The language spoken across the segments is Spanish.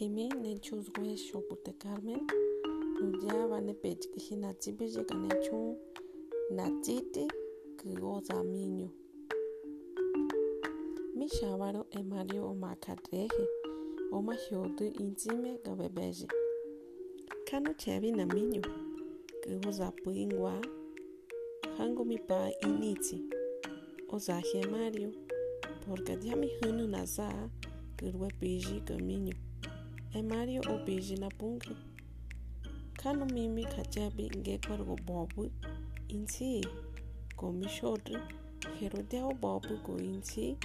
Kimi nechuzwe Shopute Carmen Nuya nepechkihi natsipi yekanechu natsiti kyoza miño Mishavaro emario omakatreje omahiotu intsime gabebeye Kano chevi na miño kyoza puingwa hango mi pa initsi ozaje Mario. Porque ya mi hunu nasa kirwe piji kamiño e Mario o piji na punki kano mimi kachapi nge kwargo bobu insi ko mi shotri hero diao bobu ko insi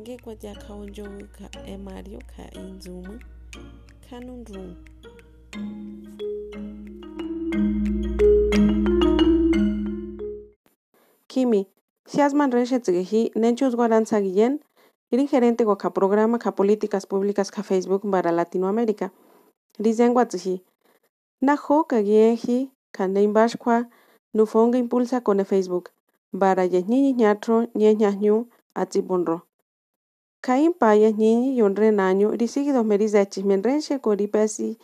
nge kwa ja kaonjo ka e Mario ka inzumu kano ndrum Kimi, Siasman Reshe Tzgehi, Nenchus Guaran Guillén, Irin gerente ka programa ka políticas públicas ka Facebook para Latinoamérica. Dicen Guatzihi, Najo ka Gieji, Kandein Bashkwa, Nufonga impulsa con Facebook, para Yesnini Ñatro, Ñeñañu, Atzibonro. Kain Paya Nini Yonre Naño, Risigi dos Merizechi, Menrenche Coripesi,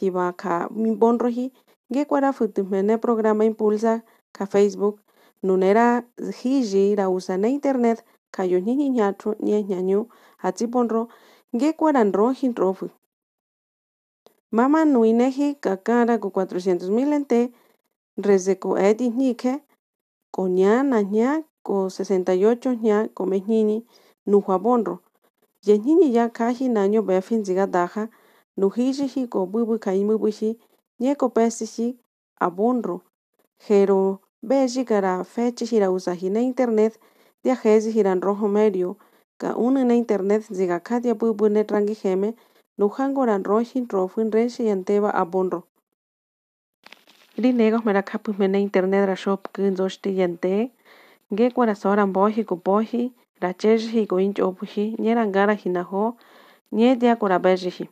Hibaka, Bonrohi, Gekwara Futumene programa impulsa ka Facebook, Nunera Hiji, la usa na Internet, kayo ñiñi ñatro ñe ñañu atsiponro ngekuaran roji rofu. Mama nuineji kakara ko 400 mil ente reze ko eti ñike ko ña ko 68 ña ko meñini nuja bonro. Ye ñiñi ya kaji naño befin ziga daja nujiji ko kaimu buji ñe ko pesiji a bonro. Jero beji kara fechi hira usaji na internet dia hezi hiran rojo medio ka una na internet ziga kadia bubu net rangi heme nujango ran rojin rofin renshi yanteba abonro. Ri negos mera kapu mena internet ra shop kunzoshti yante nge kwara soran boji ko boji ra cheji ko inch opuji nyera ngara hinaho nye dia kora beji.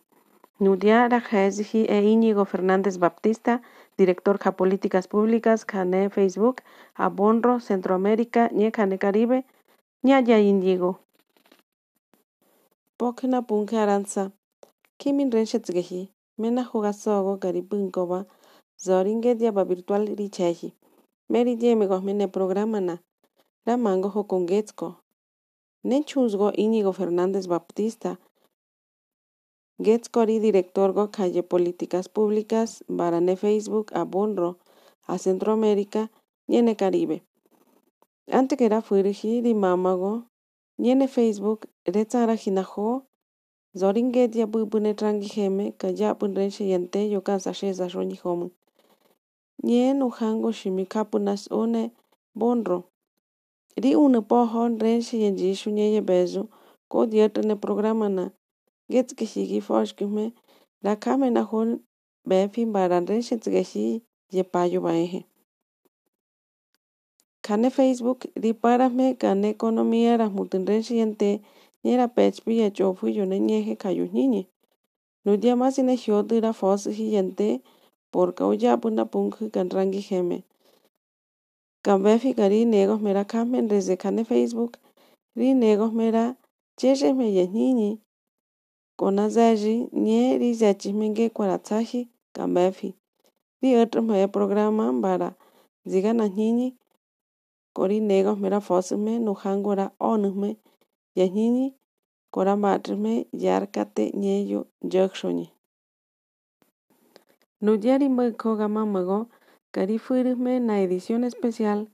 Nudia ra hezi e Íñigo Fernández Baptista director de Políticas Públicas, Cane Facebook, Abonro, Centroamérica, Cane Caribe, Ñaya Indigo. Pokna Punke Aranza, Kimin Renchetzgehi, Mena Jugasogo, Garibunkoba, Zoringe Diaba Virtual Richehi, Meri Diemegos Mene Programa Na, Ramango Hokongetsko, Nechuzgo Íñigo Fernández Baptista, Getskori director go calle políticas públicas, Barane Facebook, a Bonro, a Centroamérica, Niene Caribe. Ante que era fuiriji di mamago, Niene Facebook, Retzara Hinajo, Zoringet ya bubune trangi heme, kaya punrenche yente yo kansa sheza shoni homu. Nien uhango shimikapunas one Bonro. Ri une pohon renche yenjishu nyeye bezu, ko dietene programa na getskihigi foshkime rakame na hon befi baranre shetsgehi ye payo baeje. Kane Facebook riparame kane economía ra mutenre shiente nyera pechpi ya chofu yone nyeje kayu niñe. Nudia más ine hiotu ra fos hiyente porque kan kamen desde Facebook ri negos mera cheche me ye niñe kona zaji nye ri zachi menge kwaratsaji kambefi. Ri otro me programa para zigana niñe kori negos mera yahnini kora matrme yarkate nyeyo jokshoni. Nudiari mkoga mamago kari fuirme na edición especial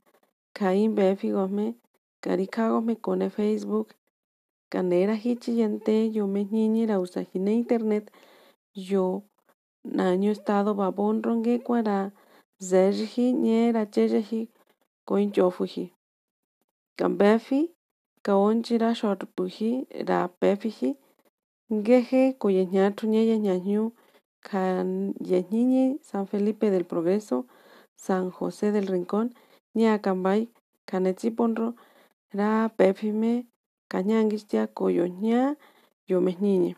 kain befigosme kari kagosme kone Facebook kanera hichi yante yo me niñi la usajine internet. Yo naño estado babon ronge kwara zerji nyera chejeji koin chofuji. Kambefi kaonchi ra pefiji. Ngeje koyeñatru ñeya ñañu kan yeñiñi San Felipe del Progreso San José del Rincón ña kambay kanetsiponro ra pefime kañanguistia koyoña yomejniñe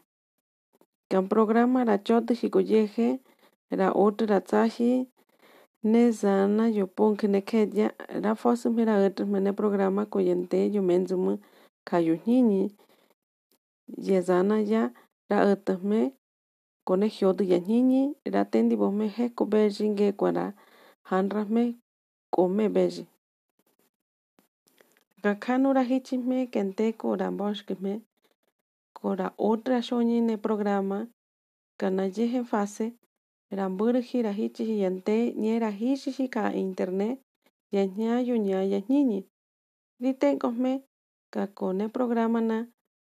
kan programa ra chotu jikoyeje ra otu ra tsaji ne zana yo ponke ne kedya ra fosume ra otro mene programa koyente yo menzumu kayo ñiñi ye zana ya ra otome kone jyodu yañiñi ra tendi bome jeko beji ngekua ra janrajme kome beyi kakjanu ra jichijme kenteko ra mboxkejme kora otra xoñine programa kanayeje fase ra mbɨrɨji ra jichiji yante ñe ra jixixi ka internet yañayo ña yajñiñi rite'nkojme kakone programa na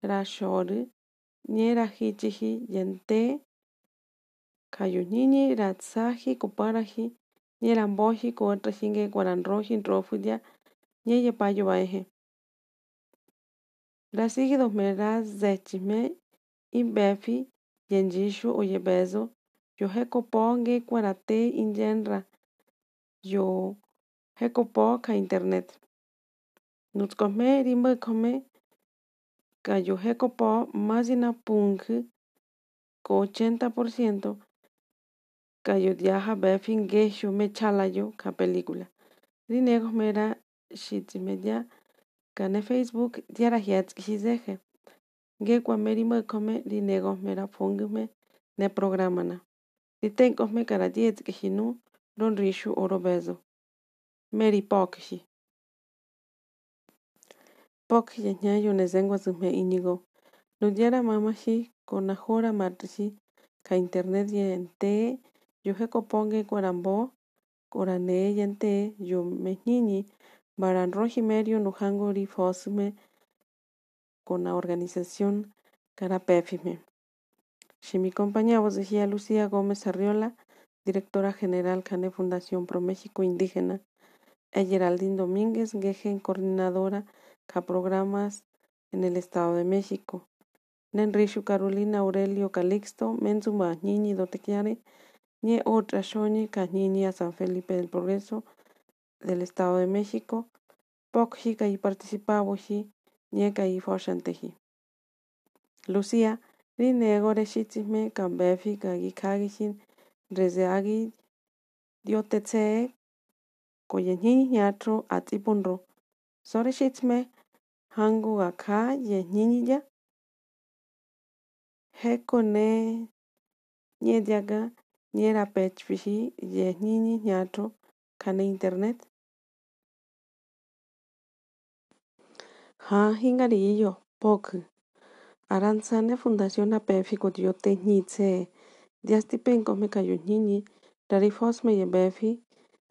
ra xorɨ ñe ra jichiji yante kayojñiñi ra tsaji kuparaji ñe ra mboji ko otraji ngekua ra nroji ntrofɨdia ñe yepayo vaeje ra sigidojme ra zechijme imbefi yenyixu oyebezo yo jekopo ngekua ra te inyenra. Yo jekopo ka internet. Nutskojme ri mbɨ'kojme kayo jekopo masina punkjɨ ko 80% kayodiaja befi ngejyo me chalayo ka película ri negojme ra xitsijme dia kane facebook dia ra jietskiji zeje ngekuame ri mbɨ'kojme ri negojme ra pjungɨjme ne programa na rite'nkojme kara dietskiji nu ronrixu o robezo me ri pokji pokji yajñayo nesenguasɨjme iñigo nudiara mamaji konajora martiji ka internet yente yo jekopo ngekua ra mbo kora nee yente yo mejñiñi mbara nroji merio nujango ri fosɨjme con la organización kara pefijme xi mi compañía vocejía Lucía Gómez Arriola directora general Cane Fundación Pro México Indígena e Geraldine Domínguez Gejen coordinadora ca programas en el Estado de México. Nenrishu Carolina Aurelio Calixto Menzuma Ñiñi Dotequiare Ñe otra Shoñi Cañiñi a San Felipe del Progreso del Estado de México Pokji y participavoji Ñe y Foshanteji Lucía Rinego Reshitsime Kambefi Kagi Kagijin Rezeagi Diotetse Koyeñi Ñatro Atipunro Soreshitsme Hango Gaka Yeñiñya Hekone Ñediaga Ñera Pechfihi Yeñiñi Ñatro Kane Internet Ha Hingarillo Pok Aranzane Fundación Apéfico Diote Ñitse Diastipenko me kayo ñiñi Rarifos me yebefi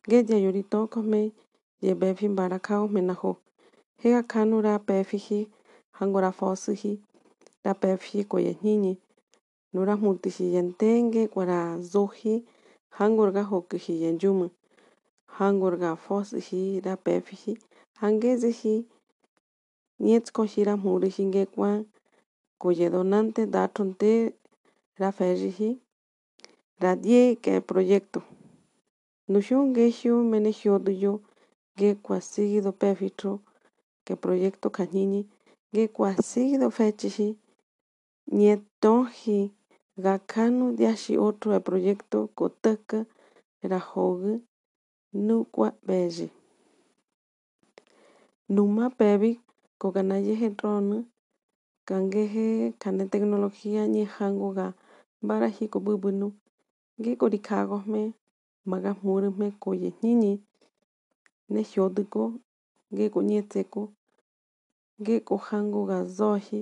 Gedia Yorito Kome Yebefi Barakao Menajo Hega Kanu ra Pefiji Hangora Fosiji ra Pefiji Koyeñiñi Nura Mutiji Yentenge Guara Zoji Hangorga Hokuji Yenyumu Hangorga Fosiji ra Pefiji Hangezeji Nietskoji ra Muriji Ngekwa Koye Donante Datronte ra Ferriji ra Die ke proyecto. Nushun Geshu Menegioduyo Gekwa Sigido Pefitro que proyecto kañiñi ngekua seguido fechiji ñetoji gakanu diaxi otro de proyecto kotaka rajogu nukua beyi numa pevi kokanayeje tronu kangeje kane tecnología ñejango ga baraji ko bubunu ngeko rikagojme magajmurujme koyeñiñi nejioduko ngeko ñetseko ngeko jangoga zoji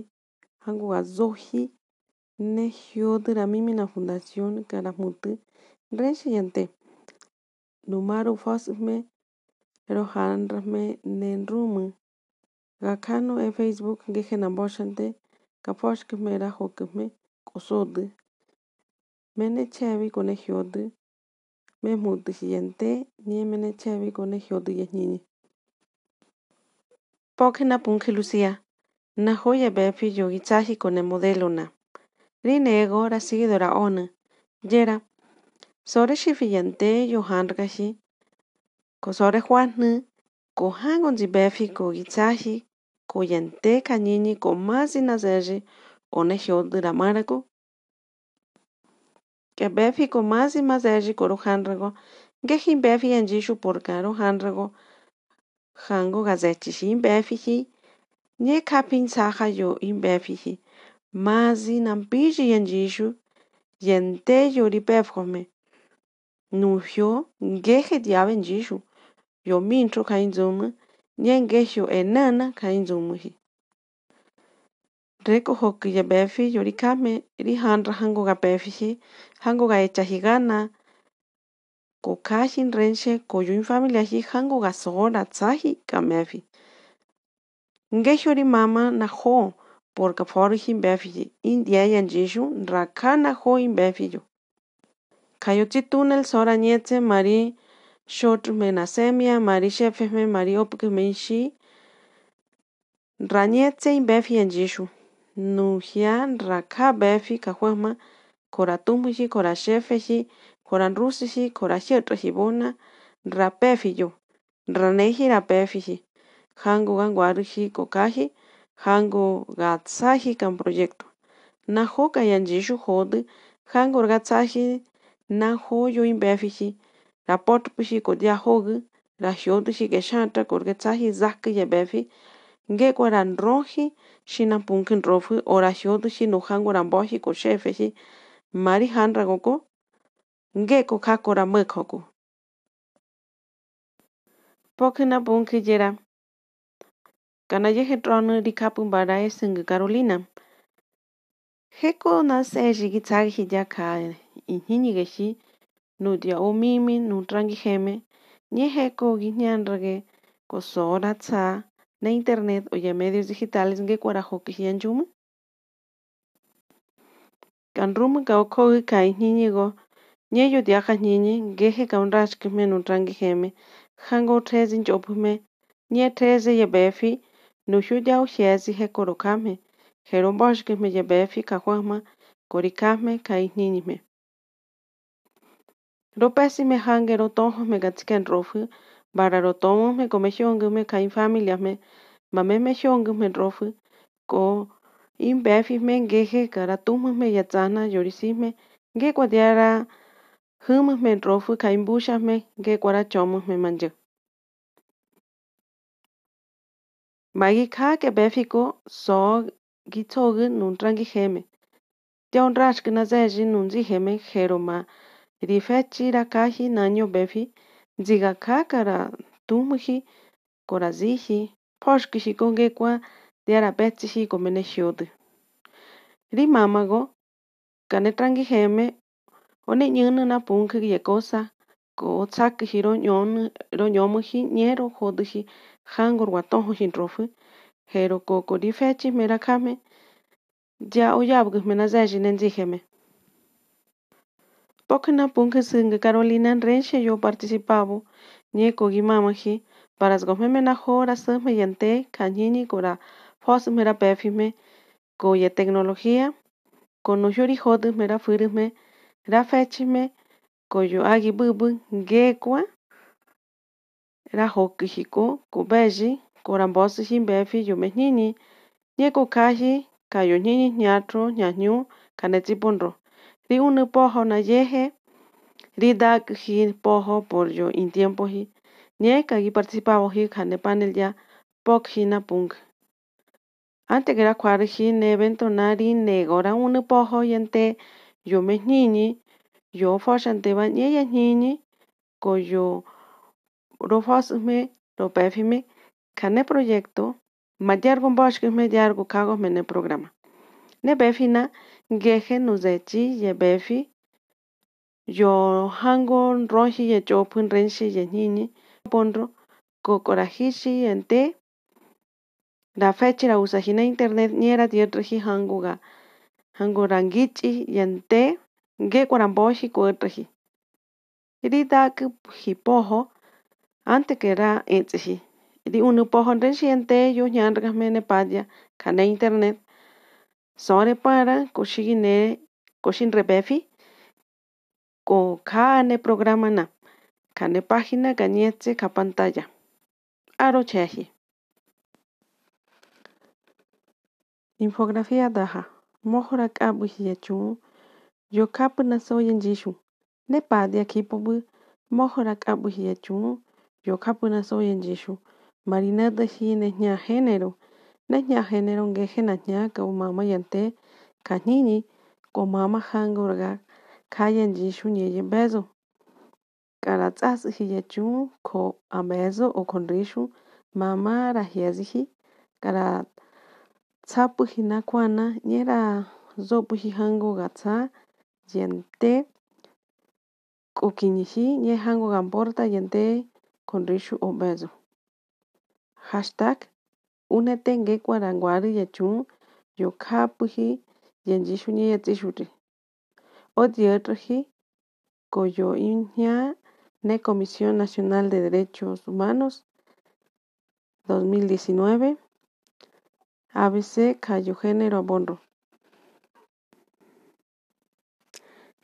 jangoga zoji nejiodu ra mimina fundación karamutu nrexiyante numaru fosijme rojanrajme nenrumu gakjanu e facebook ngeje namboxante kafoxkejme ra jokejme k'osodu mene chevi kone jiodu mejmutuji yante ñe mene chevi kone jiodu yajñiñi Pokena Punje Lucía. Na joya befi yogi tsaji con el modelo na. Rine ego ra seguidora ona. Yera. Sore shifiyante yo hanrgashi. Ko sore juannu. Ko hangon zi befi ko gitsaji. Ko yante kañini ko masi nazeji. One hiodura marago. Que befi ko masi mazeji ko ro hanrago. Ngehin befi yanjishu por caro hanrago. jango gazechishi imbefihi nye kapin saha yo imbefihi mazi nampiji yanjishu yente yori pefkome nuhyo ngeje diabe njishu yo mintro nyengesho enana kainzumuhi reko hoki ya befi yori kame ri handra hango ga befi hango ga echa higana ko kashin renshe ko yun familia hi hango ga sora tsahi kamefi. Ngesho ri mama na ho porque for hin befi india yan jishu rakana ho in befi yo. Kayochi túnel sora mari short menasemia mari shefeme mari opke menshi ranietse in befi yan jishu nuhian rakha befi kahwama kora tumhi kora shefehi kora rusihi kora hietrahi bona rapefi yo. Ranehi rapefi hango gangwarihi kokahi hango gatsahi kan proyecto. Na ho kayan jishu hode hango gatsahi na ho yo in befi raport pihi ko dia hogu ra hiotihi ke shanta korge tsahi zakki ye befi nge kwaran rohi shina punkin rofu ora hiotihi no hango rambohi ko shefehi mari hanra goko nge ko kakora mekoko Pokina punki yera kana yehe trono ri kapun bara esinga Carolina. Heko na seji gi tsagi ya ka inhini Notiahomimi notranguijeme ñehekuqui ñanraqui cosoonatsa na internet o ya medios digitales nquekuarajoquij ya nyuma. Can rumi caocoqui caijniñiqui ñeyotiahqajniñi queje caonrachquijme notranguijeme janco tqeche nchopjme ñe tqeche yepefi noxyotiahojyaazi jecorocajme jerompaxquijme yepefi cajauajma coricajme caijniñijme. Ropesi me hange rotojo me gatsiken rofu bara rotomo me come hiongu me ka familia me mame me hiongu me rofu ko in befi me ngeje kara tumu me yatsana yorisi me nge humu me rofu ka imbusha me nge chomu me manje Magi ka ke befi ko so gitogu nun trangi heme Tion rashk na zeji nun zi heme Rifeci rakahi nanyo Rifachirakaji nañovepi ntsijakakara tumiji korasiji joxkiji konkekua tiarapejtsiji komenejiótɨ. Ri mámago kanetranquijeme oneñɨnɨ napunkɨ yekósa kotsákɨji roñomɨji ñero jótɨji jángo rguatójojinrofɨ pero ko kori fechimerakjame ya oyapɨkɨjme naséchi nentsíjeme. Nenzi heme Pokina punke singa Carolina Renche yo participavo nye kogi mamaji para sgomeme na hora sahme yante kanyini kora fos mera pefime ko ye tecnología ko no yori hod mera firme ra fechime ko yo agi bubu ngekwa ra hokihiko ko beji ko rambosi himbefi yo mehnini nye ko kaji kayo nyini nyatro nyanyu kanetsi ponro ri unu pojo na yeje ri dak hi pojo por yo in tiempo hi nye kagi participavo hi kane panel ya pok hi na punk ante que ra kwar hi ne evento na ri negora unu pojo yente yo me hnini yo foshante ba nye ya hnini ko yo ro fosme ro pefime kane proyecto Madiar con bosch que me diar go kago me ne programa ne befina ngeje no zechi ye befi. Yo hango rohi ye chopun renshi ye nini ponro ko korahishi ente la fecha la usajina internet niera dietrhi hango ga hango rangichi yente nge koramboshi ko etrhi rita ku hipoho ante que ra etsi di unu pohon renshi ente yo nyanra mene padia kana internet sore para koshigine koshin rebefi ko kane programa na kane página kanietse ka pantalla aro chehi infografía daha mohora kabu hiachu yo kapu na soyen jishu ne padia kipobu mohora kabu hiachu yo kapu na soyen jishu marinada hi ne nya género ne nya género ngeje na nya ka mama yante kanini ko mama hangurga kayan jishu nyeye bezo. Kara tsasihi yechu ko amezo o konrishu mama rahiazihi kara tsapuhi nakwana nyera zopuhi hango gatsa yente k'ukiñiji nye hango gamporta yente konrishu o bezo. Hashtag únete ngekuara nguari yechun yokhapuji yenyishu nye yatsixuti. Odietroji koyo inja ne Comisión Nacional de Derechos Humanos 2019 ABC Cayo Género Bonro.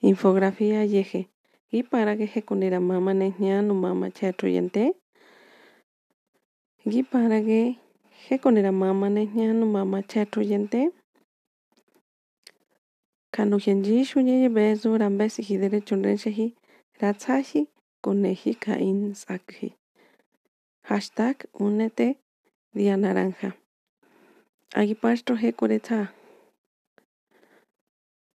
Infografía yeje. Y para que je kunira mama nehñanu mama chatruyente. Y para que je kunira mama mama chatruyente. Kanu yenjishu nye bezu rambesi hi derecho nrensehi ratsahi kuneji kain sakhi. Hashtag únete día naranja. Agipastro he kureta.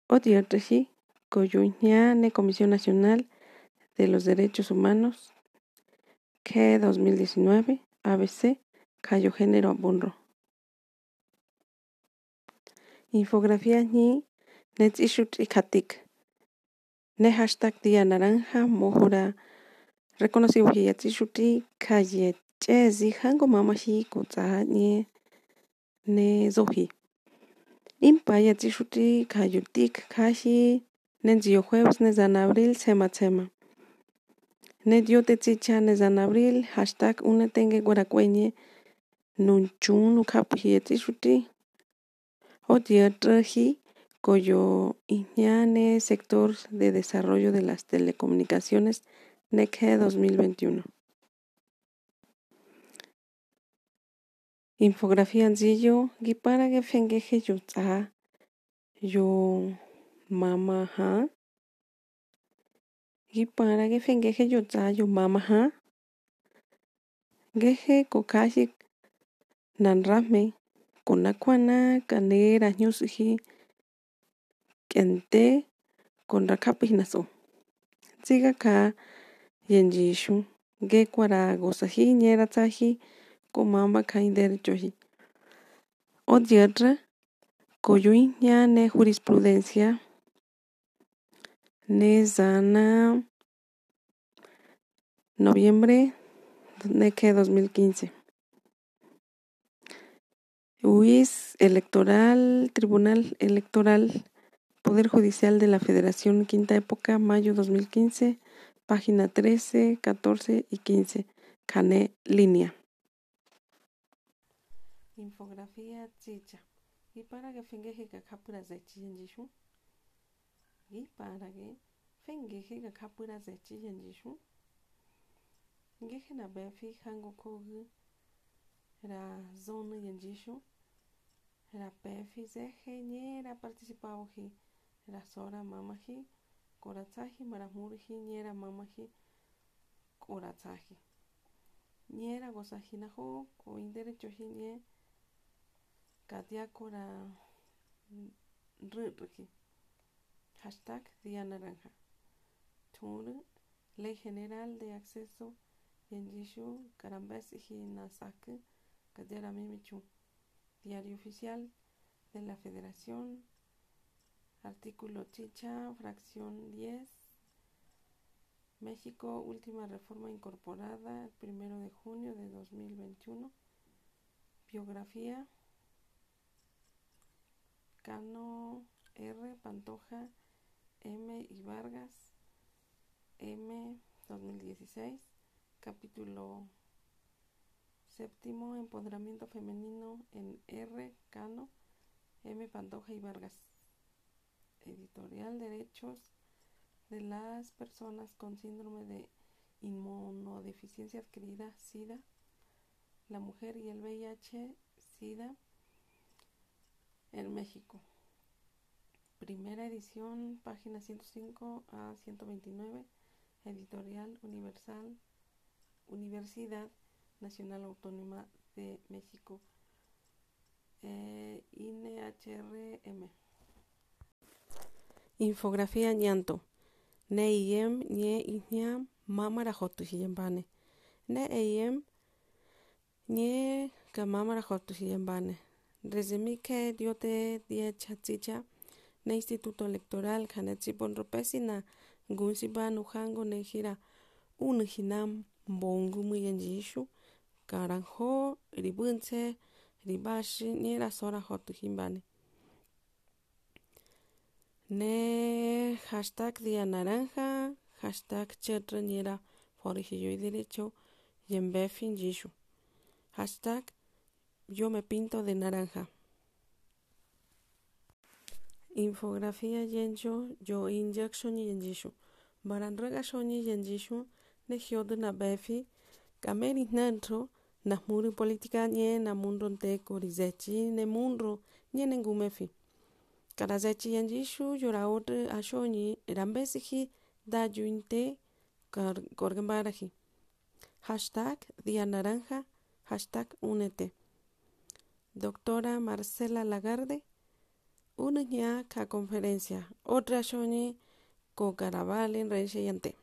Odierteji Coyuñane Comisión Nacional de los Derechos Humanos que 2019 ABC Cayo Género Abunro. Infografía ni Netzishut Ikatik. Ne hashtag día naranja mojora reconocido yatsishuti calle chezi hango mamahi kutsa ni ne zohi. Impa yatsishuti kayutik kashi Nendio jueves nezan abril sema sema. Nedio tetzicha nezan abril hashtag unetenge guaracueñe nunchun ukapuji yetzishuti. Otiertraji Coyo Iñane Sector de Desarrollo de las Telecomunicaciones NECE 2021. Infografía anzillo, guipara que fengeje yutza, yo mama ha. Guipara que fengeje yutza, yo mama ha. Geje kokashi nanrame, konakwana kanera nyusuji, kente, konrakapinaso. Siga ka yenjishu, gekwara gosaji nyera tsaji, komamba kaindere choji. Odiertra, coyuin ya ne jurisprudencia, ne zana noviembre que 2015. UIS Electoral, Tribunal Electoral, Poder Judicial de la Federación, quinta época, mayo 2015, página 13, 14 y 15, Cane línea. Infografía chicha. Y para que fengeje que capura de chinjishu. Y para que fengeje que capura de na befi hango kogu ra zona yenjishu. Ra befi zeje nyera participauji. Ra sora mamaji. Koratsaji maramurji nyera mamaji. Koratsaji. Nyera gosaji najo ko inderechoji nye. Katiakora Riki. Hashtag Día Naranja. Tur, Ley General de Acceso Yenjishu Karambes Hinasaku Kadiara Mimichu. Diario Oficial de la Federación. Artículo Chicha, fracción 10. México, última reforma incorporada el primero de junio de 2021. Biografía. Cano R. Pantoja M. y Vargas M. 2016 capítulo séptimo empoderamiento femenino en R. Cano M. Pantoja y Vargas editorial derechos de las personas con síndrome de inmunodeficiencia adquirida SIDA la mujer y el VIH SIDA en México. Primera edición, página 105 a 129, editorial Universal, Universidad Nacional Autónoma de México, eh, INHRM. Infografía ñanto. Ne iyem nye iñam mamara jotu hiyembane. Ne eyem nye ka mamara jotu hiyembane. Rezemike diote die ne Instituto Electoral Kanetsipon Ropesina Gunsiba Nujango Nejira Unijinam Bongumu Yenjishu Karanjo Ribunse Ribashi Niera Sora Jotu hashtag Día Naranja, hashtag Chetraniera Forigiyo y Derecho Yembefin Yishu. Hashtag Yo me pinto de naranja. Infografía Yencho Yo Injection Yenjishu. Baranrega Shoni Yenjishu Ne Hyodu na Befi Kameri Nancho Na Muri Política Nye Na Mundo Nteko Rizechi Ne Munro Nye Nengumefi. Karazechi Yenjishu Yoraotre Ashoni Rambesihi Da Yuinte Gorgambaraji. Hashtag Día Naranja. Hashtag Únete. Doctora Marcela Lagarde. Una ka conferencia. Otra shoni ko en Yante.